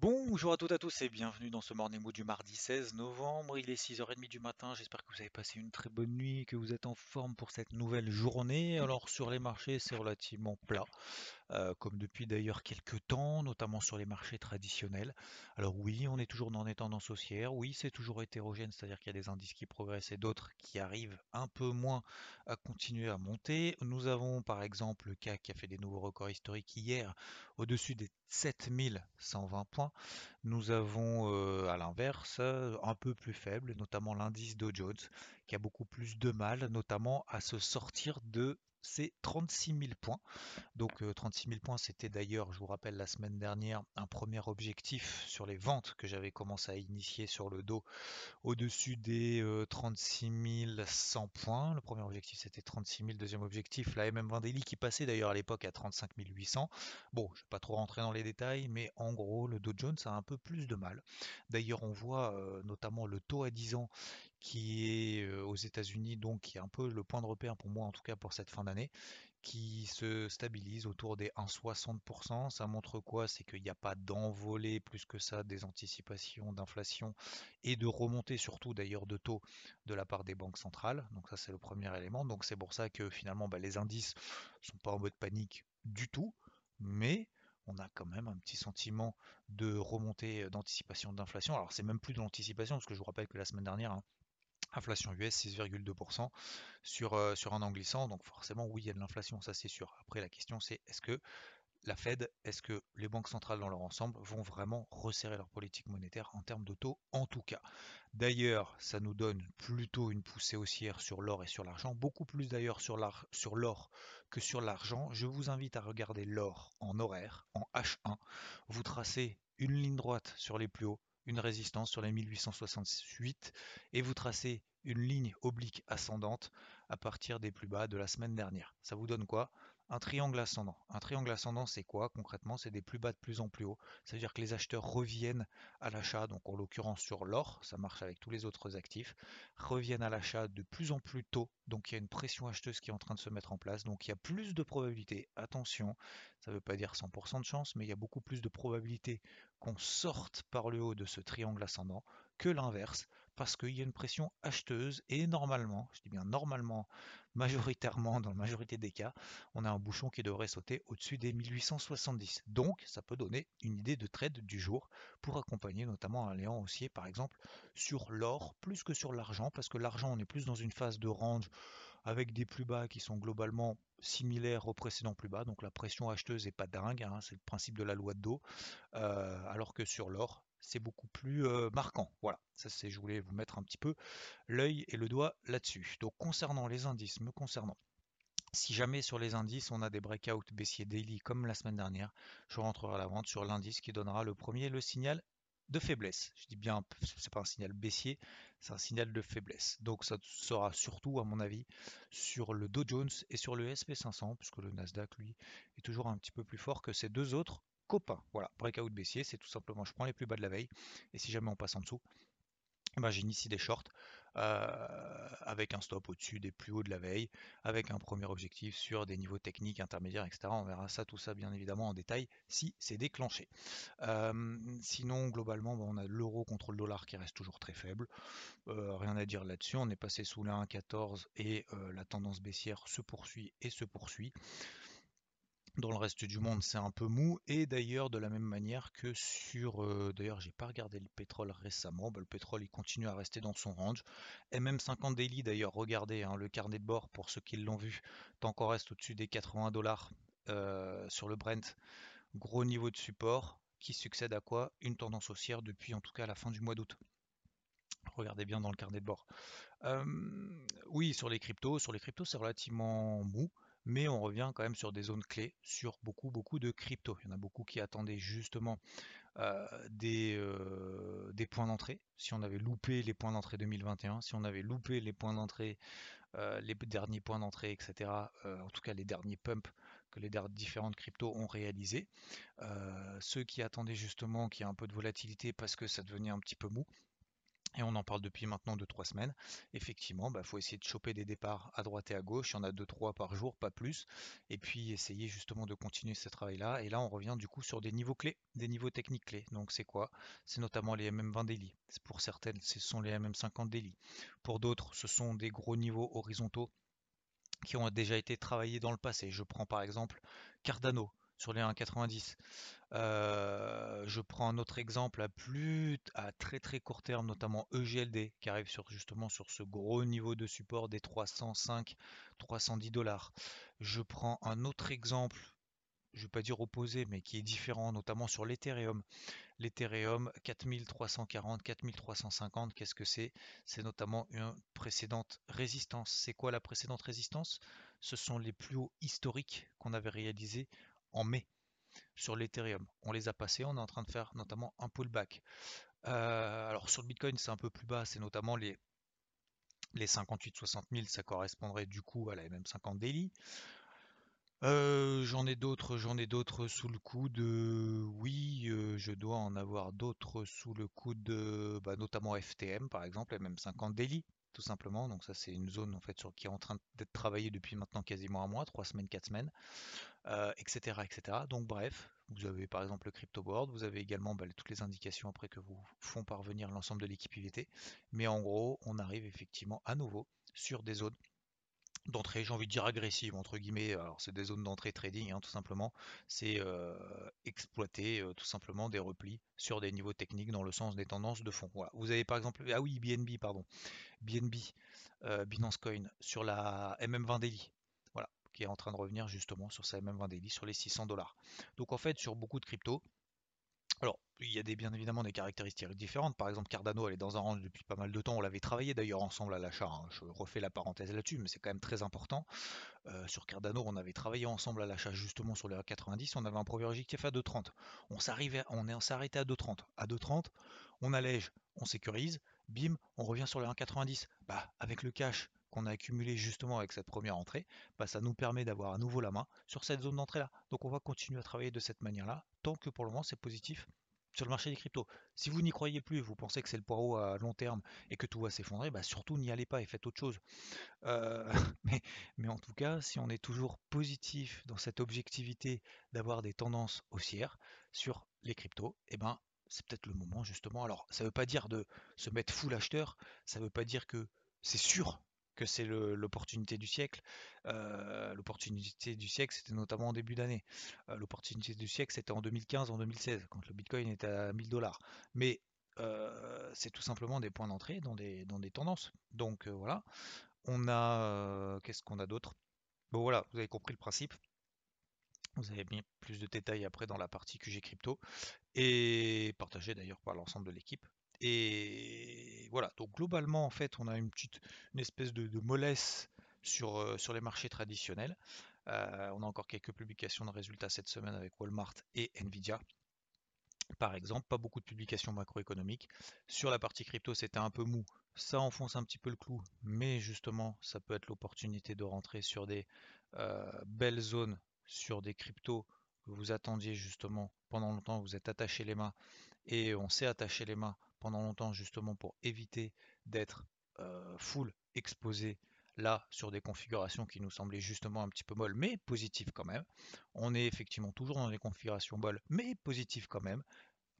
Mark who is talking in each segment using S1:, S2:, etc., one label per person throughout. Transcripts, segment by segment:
S1: Bon Bonjour à toutes et à tous et bienvenue dans ce Morning Mood du mardi 16 novembre. Il est 6h30 du matin. J'espère que vous avez passé une très bonne nuit, que vous êtes en forme pour cette nouvelle journée. Alors sur les marchés, c'est relativement plat. Euh, comme depuis d'ailleurs quelques temps, notamment sur les marchés traditionnels. Alors oui, on est toujours dans des tendances haussières, oui, c'est toujours hétérogène, c'est-à-dire qu'il y a des indices qui progressent et d'autres qui arrivent un peu moins à continuer à monter. Nous avons par exemple le CAC qui a fait des nouveaux records historiques hier au-dessus des 7120 points. Nous avons euh, à l'inverse un peu plus faible, notamment l'indice Dow Jones qui a beaucoup plus de mal, notamment à se sortir de c'est 36 000 points. Donc 36 000 points, c'était d'ailleurs, je vous rappelle, la semaine dernière, un premier objectif sur les ventes que j'avais commencé à initier sur le dos au-dessus des 36 100 points. Le premier objectif, c'était 36 000. Deuxième objectif, la MM20 Daily qui passait d'ailleurs à l'époque à 35 800. Bon, je ne vais pas trop rentrer dans les détails, mais en gros, le Dow Jones a un peu plus de mal. D'ailleurs, on voit notamment le taux à 10 ans qui est aux États-Unis, donc qui est un peu le point de repère pour moi, en tout cas pour cette fin d'année, qui se stabilise autour des 1,60%. Ça montre quoi? C'est qu'il n'y a pas d'envolée plus que ça des anticipations d'inflation et de remontée surtout d'ailleurs de taux de la part des banques centrales. Donc ça c'est le premier élément. Donc c'est pour ça que finalement bah, les indices sont pas en mode panique du tout, mais on a quand même un petit sentiment de remontée d'anticipation d'inflation. Alors c'est même plus de l'anticipation, parce que je vous rappelle que la semaine dernière, hein, Inflation US 6,2% sur, euh, sur un an glissant. Donc forcément, oui, il y a de l'inflation, ça c'est sûr. Après, la question c'est est-ce que la Fed, est-ce que les banques centrales dans leur ensemble vont vraiment resserrer leur politique monétaire en termes de taux en tout cas? D'ailleurs, ça nous donne plutôt une poussée haussière sur l'or et sur l'argent, beaucoup plus d'ailleurs sur l'or que sur l'argent. Je vous invite à regarder l'or en horaire, en H1. Vous tracez une ligne droite sur les plus hauts, une résistance sur les 1868 et vous tracez une ligne oblique ascendante à partir des plus bas de la semaine dernière. Ça vous donne quoi? Un triangle ascendant. Un triangle ascendant, c'est quoi concrètement? C'est des plus bas de plus en plus haut. C'est-à-dire que les acheteurs reviennent à l'achat, donc en l'occurrence sur l'or, ça marche avec tous les autres actifs, reviennent à l'achat de plus en plus tôt. Donc il y a une pression acheteuse qui est en train de se mettre en place. Donc il y a plus de probabilité, attention, ça ne veut pas dire 100% de chance, mais il y a beaucoup plus de probabilité qu'on sorte par le haut de ce triangle ascendant que l'inverse, parce qu'il y a une pression acheteuse et normalement, je dis bien normalement, majoritairement, dans la majorité des cas, on a un bouchon qui devrait sauter au-dessus des 1870. Donc, ça peut donner une idée de trade du jour pour accompagner notamment un léant haussier, par exemple, sur l'or plus que sur l'argent, parce que l'argent, on est plus dans une phase de range avec des plus bas qui sont globalement similaires aux précédents plus bas. Donc la pression acheteuse n'est pas dingue, hein, c'est le principe de la loi de dos. Euh, alors que sur l'or, c'est beaucoup plus euh, marquant. Voilà, ça c'est, je voulais vous mettre un petit peu l'œil et le doigt là-dessus. Donc concernant les indices, me concernant, si jamais sur les indices on a des breakouts baissiers daily comme la semaine dernière, je rentrerai à la vente sur l'indice qui donnera le premier le signal de faiblesse. Je dis bien, c'est pas un signal baissier, c'est un signal de faiblesse. Donc ça sera surtout, à mon avis, sur le Dow Jones et sur le SP500, puisque le Nasdaq, lui, est toujours un petit peu plus fort que ces deux autres copains. Voilà, breakout baissier, c'est tout simplement, je prends les plus bas de la veille, et si jamais on passe en dessous, ben, j'initie des shorts euh, avec un stop au-dessus des plus hauts de la veille, avec un premier objectif sur des niveaux techniques intermédiaires, etc. On verra ça, tout ça bien évidemment en détail si c'est déclenché. Euh, sinon, globalement, on a l'euro contre le dollar qui reste toujours très faible. Euh, rien à dire là-dessus. On est passé sous la 1,14 et la tendance baissière se poursuit et se poursuit. Dans le reste du monde, c'est un peu mou. Et d'ailleurs, de la même manière que sur. Euh, d'ailleurs, j'ai pas regardé le pétrole récemment. Bah, le pétrole, il continue à rester dans son range. MM50 Daily, d'ailleurs, regardez hein, le carnet de bord pour ceux qui l'ont vu. Tant qu'on reste au-dessus des 80 dollars euh, sur le Brent. Gros niveau de support qui succède à quoi? Une tendance haussière depuis en tout cas la fin du mois d'août. Regardez bien dans le carnet de bord. Oui, sur les cryptos, sur les cryptos, c'est relativement mou mais on revient quand même sur des zones clés sur beaucoup beaucoup de crypto. Il y en a beaucoup qui attendaient justement des, des points d'entrée. Si on avait loupé les points d'entrée 2021, si on avait loupé les points d'entrée, les derniers points d'entrée, etc. en tout cas les derniers pumps que les différentes cryptos ont réalisés. ceux qui attendaient justement qu'il y ait un peu de volatilité parce que ça devenait un petit peu mou, et on en parle depuis maintenant 2-3 semaines. Effectivement, il bah, faut essayer de choper des départs à droite et à gauche. Il y en a 2-3 par jour, pas plus. Et puis essayer justement de continuer ce travail-là. Et là, on revient du coup sur des niveaux clés, des niveaux techniques clés. Donc c'est quoi? C'est notamment les MM20 daily. Pour certaines, ce sont les MM50 daily. Pour d'autres, ce sont des gros niveaux horizontaux qui ont déjà été travaillés dans le passé. Je prends par exemple Cardano sur les 1,90. Euh, je prends un autre exemple à plus à très très court terme, notamment EGLD, qui arrive sur, justement sur ce gros niveau de support des 305-310 dollars. Je prends un autre exemple, je ne vais pas dire opposé, mais qui est différent, notamment sur l'Ethereum. L'Ethereum 4340, 4350, qu'est-ce que c'est? C'est notamment une précédente résistance. C'est quoi la précédente résistance? Ce sont les plus hauts historiques qu'on avait réalisés en mai sur l'Ethereum. On les a passés, on est en train de faire notamment un pullback. Euh, alors sur le Bitcoin, c'est un peu plus bas, c'est notamment les, les 58-60 000, ça correspondrait du coup à la MM50 daily. Euh, j'en ai d'autres, j'en ai d'autres sous le coude. oui, euh, je dois en avoir d'autres sous le coude, bah, notamment FTM par exemple, MM50 daily tout simplement. Donc ça c'est une zone en fait qui est en train d'être travaillée depuis maintenant quasiment un mois, trois semaines, quatre semaines, etc., etc. Donc bref, vous avez par exemple le crypto board, vous avez également bah, toutes les indications après que vous font parvenir l'ensemble de l'équipe IVT. Mais en gros, on arrive effectivement à nouveau sur des zones d'entrée, j'ai envie de dire agressive entre guillemets. Alors c'est des zones d'entrée trading, hein, tout simplement. C'est exploiter tout simplement des replis sur des niveaux techniques dans le sens des tendances de fond. Voilà. Vous avez par exemple, ah oui, BNB, pardon, BNB, Binance Coin sur la MM20 daily. Voilà, qui est en train de revenir justement sur sa MM20 daily sur les 600 dollars. Donc en fait, sur beaucoup de cryptos, alors, il y a bien évidemment des caractéristiques différentes. Par exemple, Cardano, elle est dans un range depuis pas mal de temps. On l'avait travaillé d'ailleurs ensemble à l'achat. Hein. Je refais la parenthèse là-dessus, mais c'est quand même très important. Euh, sur Cardano, on avait travaillé ensemble à l'achat justement sur les 1,90. On avait un premier objectif à 2,30. On s'est arrêté à 2,30. À 2,30, on allège, on sécurise. Bim, on revient sur les 1,90. Bah, avec le cash qu'on a accumulé justement avec cette première entrée, bah, ça nous permet d'avoir à nouveau la main sur cette zone d'entrée là. Donc on va continuer à travailler de cette manière-là, tant que pour le moment c'est positif sur le marché des cryptos. Si vous n'y croyez plus, vous pensez que c'est le poireau à long terme et que tout va s'effondrer, bah surtout n'y allez pas et faites autre chose. Euh, mais, en tout cas, si on est toujours positif dans cette objectivité d'avoir des tendances haussières sur les cryptos, eh ben c'est peut-être le moment justement. Alors ça ne veut pas dire de se mettre full acheteur, ça ne veut pas dire que c'est sûr que c'est l'opportunité du siècle. Euh, l'opportunité du siècle, c'était notamment en début d'année. Euh, l'opportunité du siècle, c'était en 2015, en 2016, quand le Bitcoin était à 1000 dollars. Mais euh, c'est tout simplement des points d'entrée dans des, dans des tendances. Donc voilà. On a. Qu'est-ce qu'on a d'autre? Bon voilà, vous avez compris le principe. Vous avez mis plus de détails après dans la partie QG crypto et partagé d'ailleurs par l'ensemble de l'équipe. Et voilà, donc globalement, en fait, on a une petite, une espèce de, mollesse sur, euh, sur les marchés traditionnels. Euh, on a encore quelques publications de résultats cette semaine avec Walmart et Nvidia. Par exemple, pas beaucoup de publications macroéconomiques. Sur la partie crypto, c'était un peu mou. Ça enfonce un petit peu le clou, mais justement, ça peut être l'opportunité de rentrer sur des euh, belles zones, sur des cryptos que vous attendiez justement pendant longtemps, vous êtes attaché les mains et on s'est attaché les mains pendant longtemps justement pour éviter d'être full exposé là sur des configurations qui nous semblaient justement un petit peu molles mais positives quand même. On est effectivement toujours dans des configurations molles mais positives quand même.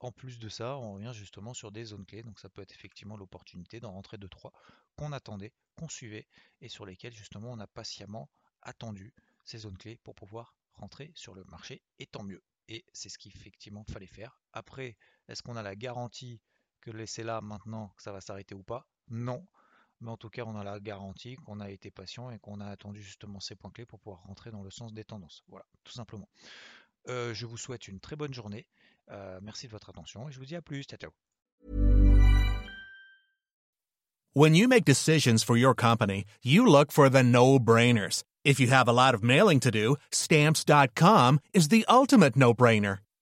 S1: En plus de ça, on revient justement sur des zones clés, donc ça peut être effectivement l'opportunité d'en rentrer 2-3 qu'on attendait, qu'on suivait et sur lesquelles justement on a patiemment attendu ces zones clés pour pouvoir rentrer sur le marché et tant mieux. Et c'est ce qu'effectivement fallait faire. Après, est-ce qu'on a la garantie que laisser là maintenant que ça va s'arrêter ou pas? Non. Mais en tout cas, on a la garantie qu'on a été patient et qu'on a attendu justement ces points clés pour pouvoir rentrer dans le sens des tendances. Voilà, tout simplement. Euh, je vous souhaite une très bonne journée. Euh, merci de votre attention et je vous dis à plus. Ciao, ciao.
S2: When you make decisions for your company, you look for the no-brainers. If you have a lot of mailing to do, stamps.com is the ultimate no brainer.